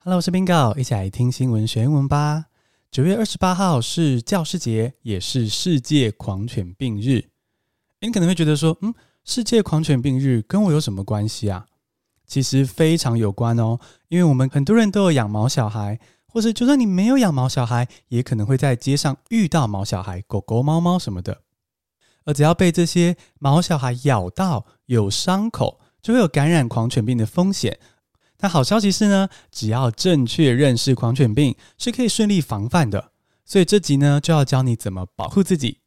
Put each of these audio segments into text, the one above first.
Hello，我是冰哥一起来听新闻学英文吧。九月二十八号是教师节，也是世界狂犬病日。你可能会觉得说，嗯，世界狂犬病日跟我有什么关系啊？其实非常有关哦，因为我们很多人都有养毛小孩，或是就算你没有养毛小孩，也可能会在街上遇到毛小孩、狗狗、猫猫什么的。而只要被这些毛小孩咬到，有伤口，就会有感染狂犬病的风险。但好消息是呢，只要正确认识狂犬病，是可以顺利防范的。所以这集呢，就要教你怎么保护自己。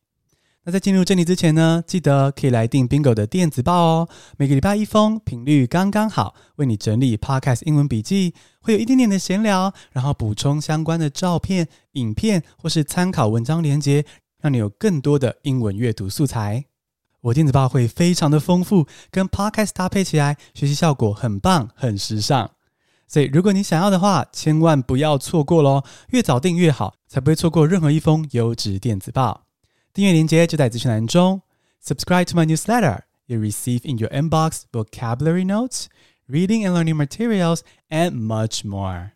那在进入正题之前呢，记得可以来订 Bingo 的电子报哦。每个礼拜一封，频率刚刚好，为你整理 Podcast 英文笔记，会有一点点的闲聊，然后补充相关的照片、影片或是参考文章连接，让你有更多的英文阅读素材。我电子报会非常的丰富，跟 Podcast 搭配起来，学习效果很棒，很时尚。所以如果你想要的话，千万不要错过喽，越早订越好，才不会错过任何一封优质电子报。订阅链接就在资讯栏中。Subscribe to my newsletter. You receive in your inbox vocabulary notes, reading and learning materials, and much more.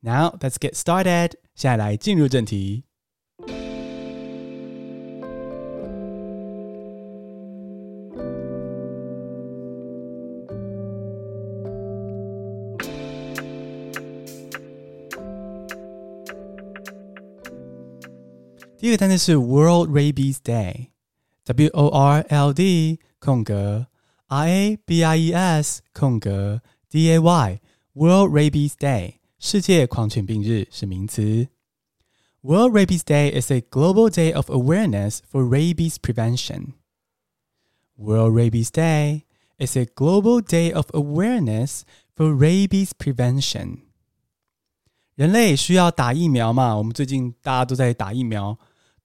Now let's get started. 现在来进入正题。 第一个单词是 World Rabies Day，W O R L D 空格 R A B I E S 空格 D A Y，World Rabies Day 世界狂犬病日是名词。World Rabies Day is a global day of awareness for rabies prevention. World Rabies Day is a global day of awareness for rabies prevention. 人类需要打疫苗嘛？我们最近大家都在打疫苗。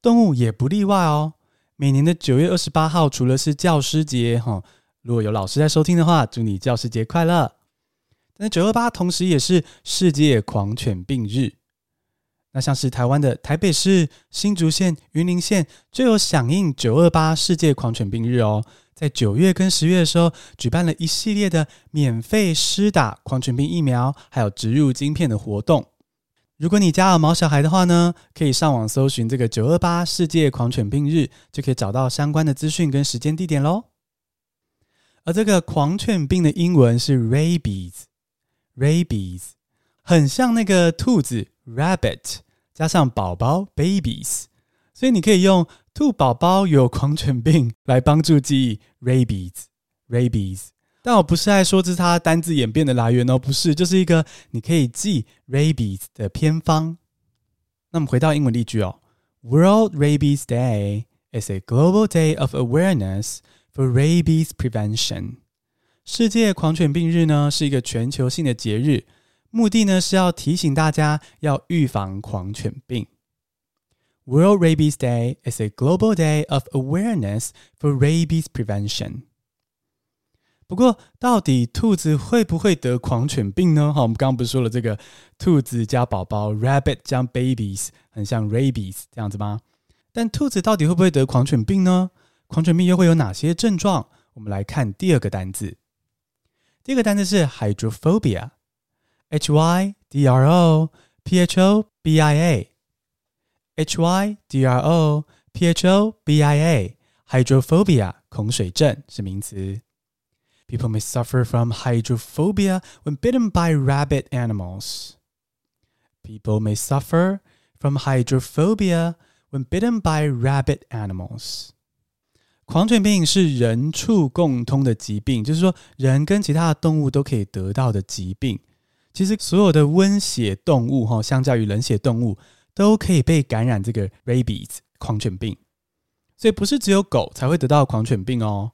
动物也不例外哦。每年的九月二十八号，除了是教师节，哈，如果有老师在收听的话，祝你教师节快乐。但是九二八同时也是世界狂犬病日。那像是台湾的台北市、新竹县、云林县就有响应九二八世界狂犬病日哦，在九月跟十月的时候，举办了一系列的免费施打狂犬病疫苗，还有植入晶片的活动。如果你家有毛小孩的话呢，可以上网搜寻这个九二八世界狂犬病日，就可以找到相关的资讯跟时间地点喽。而这个狂犬病的英文是 rabies，rabies，很像那个兔子 rabbit 加上宝宝 babies，所以你可以用兔宝宝有狂犬病来帮助记忆 rabies，rabies。但我不是在说这是它单字演变的来源哦，不是，就是一个你可以记 rabies 的偏方。那么回到英文例句哦，World Rabies Day is a global day of awareness for rabies prevention。世界狂犬病日呢是一个全球性的节日，目的呢是要提醒大家要预防狂犬病。World Rabies Day is a global day of awareness for rabies prevention。不过，到底兔子会不会得狂犬病呢？好，我们刚刚不是说了这个兔子加宝宝 rabbit 加 babies 很像 rabies 这样子吗？但兔子到底会不会得狂犬病呢？狂犬病又会有哪些症状？我们来看第二个单字。第二个单字是 hydrophobia，h y d r o p h o b i a，h y d r o p h o b i a，hydrophobia 恐水症是名词。People may suffer from hydrophobia when bitten by rabid animals. People may suffer from hydrophobia when bitten by rabid animals. 狂犬病是人畜共通的疾病，就是说人跟其他的动物都可以得到的疾病。其实所有的温血动物哈，相较于冷血动物，都可以被感染这个 rabies 狂犬病。所以不是只有狗才会得到狂犬病哦，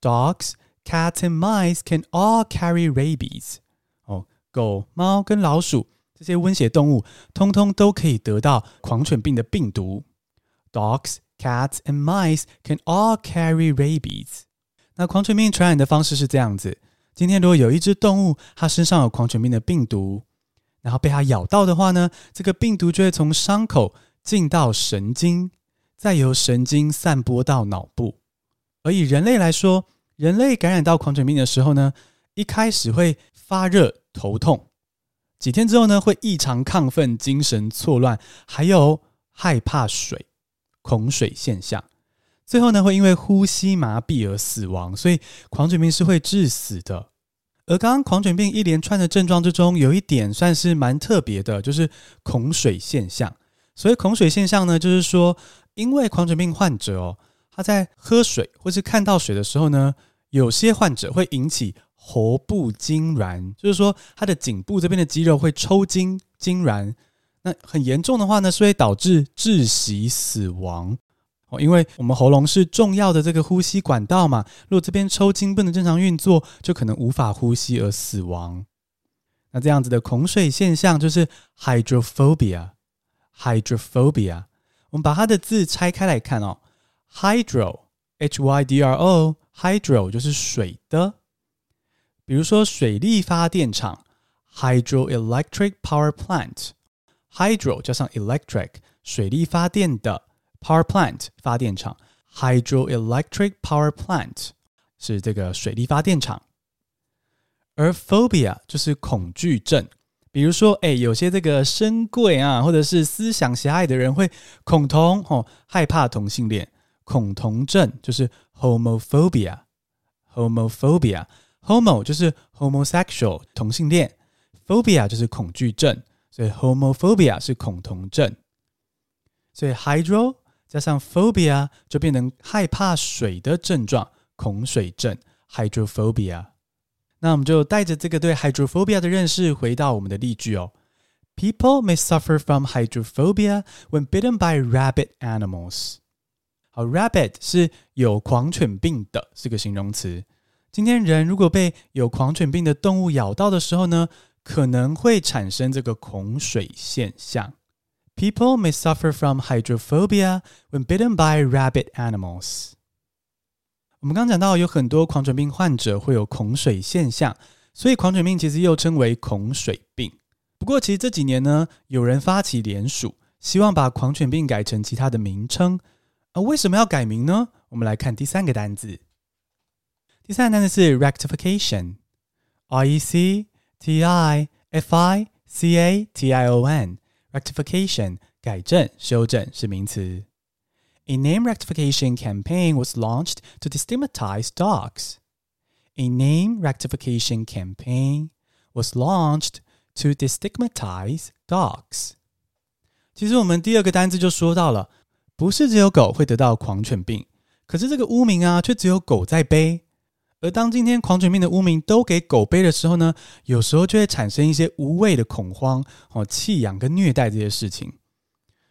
dogs。 Cats and mice can all carry rabies。哦，狗、猫跟老鼠这些温血动物，通通都可以得到狂犬病的病毒。Dogs, cats and mice can all carry rabies。那狂犬病传染的方式是这样子：今天如果有一只动物，它身上有狂犬病的病毒，然后被它咬到的话呢，这个病毒就会从伤口进到神经，再由神经散播到脑部。而以人类来说，人类感染到狂犬病的时候呢，一开始会发热、头痛，几天之后呢，会异常亢奋、精神错乱，还有害怕水、恐水现象。最后呢，会因为呼吸麻痹而死亡。所以狂犬病是会致死的。而刚刚狂犬病一连串的症状之中，有一点算是蛮特别的，就是恐水现象。所以恐水现象呢，就是说，因为狂犬病患者哦，他在喝水或是看到水的时候呢，有些患者会引起喉部痉挛，就是说他的颈部这边的肌肉会抽筋痉挛。那很严重的话呢，是会导致窒息死亡哦，因为我们喉咙是重要的这个呼吸管道嘛，如果这边抽筋不能正常运作，就可能无法呼吸而死亡。那这样子的恐水现象就是 hydrophobia。hydrophobia，我们把它的字拆开来看哦，hydro，h y d r o，hydro 就是水的，比如说水力发电厂，hydroelectric power plant，hydro 加上 electric，水力发电的 power plant 发电厂，hydroelectric power plant 是这个水力发电厂，而 phobia 就是恐惧症。比如说，哎，有些这个深柜啊，或者是思想狭隘的人会恐同哦，害怕同性恋，恐同症就是 homophobia，homophobia，homo 就是 homosexual 同性恋，phobia 就是恐惧症，所以 homophobia 是恐同症，所以 hydro 加上 phobia 就变成害怕水的症状，恐水症 hydrophobia。那我们就带着这个对 hydrophobia 的认识，回到我们的例句哦。People may suffer from hydrophobia when bitten by rabid animals。 好 rabbit 是有狂犬病的，是个形容词。今天人如果被有狂犬病的动物咬到的时候呢，可能会产生这个恐水现象。People may suffer from hydrophobia when bitten by rabbit animals。我们刚讲到，有很多狂犬病患者会有恐水现象，所以狂犬病其实又称为恐水病。不过，其实这几年呢，有人发起联署，希望把狂犬病改成其他的名称。而为什么要改名呢？我们来看第三个单字。第三个单字是 rectification，r e c t i f i c a t i o n，rectification 改正、修正是名词。A name rectification campaign was launched to destigmatize dogs. A name rectification campaign was launched to destigmatize dogs. 其实我们第二个单字就说到了， 不是只有狗会得到狂犬病，可是这个污名啊，却只有狗在背。而当今天狂犬病的污名都给狗背的时候呢，有时候就会产生一些无谓的恐慌、哦弃养跟虐待这些事情。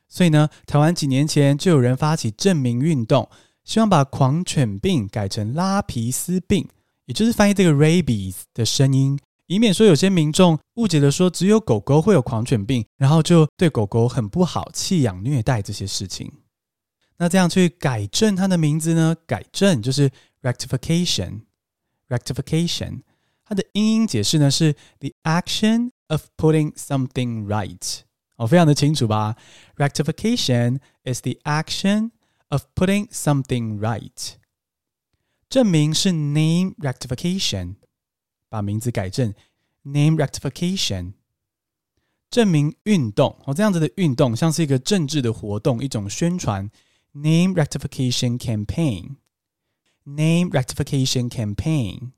所以呢，台湾几年前就有人发起正名运动，希望把狂犬病改成拉皮斯病，也就是翻译这个 rabies 的声音，以免说有些民众误解了说只有狗狗会有狂犬病，然后就对狗狗很不好，弃养虐待这些事情。那这样去改正它的名字呢？改正就是 rectification，rectification，它的英英解释呢是 the action of putting something right。哦，非常的清楚吧？Rectification is the action of putting something right。证明是 name rectification，把名字改正 name rectification。证明运动哦，这样子的运动像是一个政治的活动，一种宣传 name rectification campaign。name rectification campaign。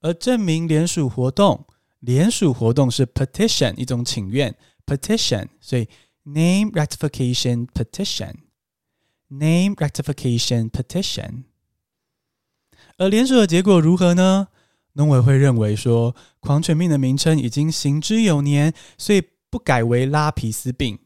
而正名联署活动，联署活动是 petition，一种请愿。petition，所以 name rectification petition，name rectification petition。而联署的结果如何呢？农委会认为说，狂犬病的名称已经行之有年，所以不改为拉皮斯病。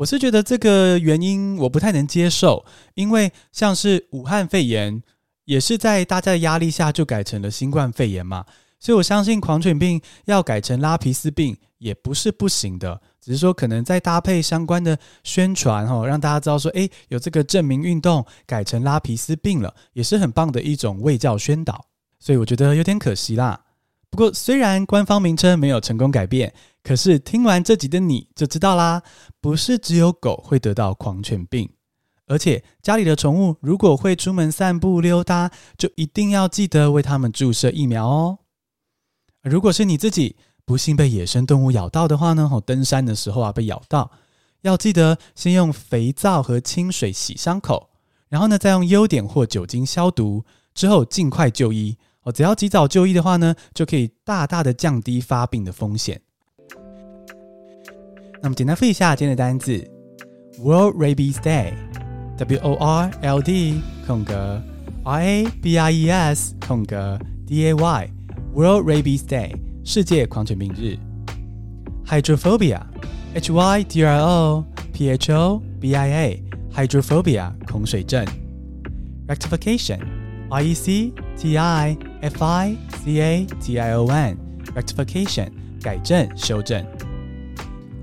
我是觉得这个原因我不太能接受，因为像是武汉肺炎，也是在大家的压力下就改成了新冠肺炎嘛。所以，我相信狂犬病要改成拉皮斯病也不是不行的，只是说可能再搭配相关的宣传，哈，让大家知道说，诶，有这个证明运动改成拉皮斯病了，也是很棒的一种卫教宣导。所以我觉得有点可惜啦。不过，虽然官方名称没有成功改变，可是听完这集的你就知道啦，不是只有狗会得到狂犬病，而且家里的宠物如果会出门散步溜达，就一定要记得为它们注射疫苗哦。如果是你自己不幸被野生动物咬到的话呢，哦，登山的时候啊被咬到，要记得先用肥皂和清水洗伤口，然后呢再用优点或酒精消毒，之后尽快就医。哦，只要及早就医的话呢，就可以大大的降低发病的风险。那么简单复习一下今天的单字：World Rabies Day，W O R L D 空格 R A B I E S 空格 D A Y，World Rabies Day，世界狂犬病日。Hydrophobia，H Y D R O P H O B I A，Hydrophobia 恐水症。Rectification，R E C T I F I C A T I O N，Rectification 改正修正。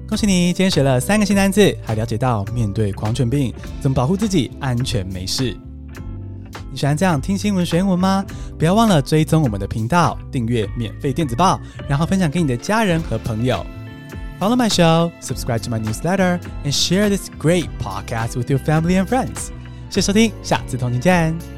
恭喜你，今天学了三个新单字，还了解到面对狂犬病怎么保护自己安全没事。你喜欢这样听新闻学英文吗？不要忘了追踪我们的频道，订阅免费电子报，然后分享给你的家人和朋友。Follow my show, subscribe to my newsletter, and share this great podcast with your family and friends. 谢谢收听，下次同你见。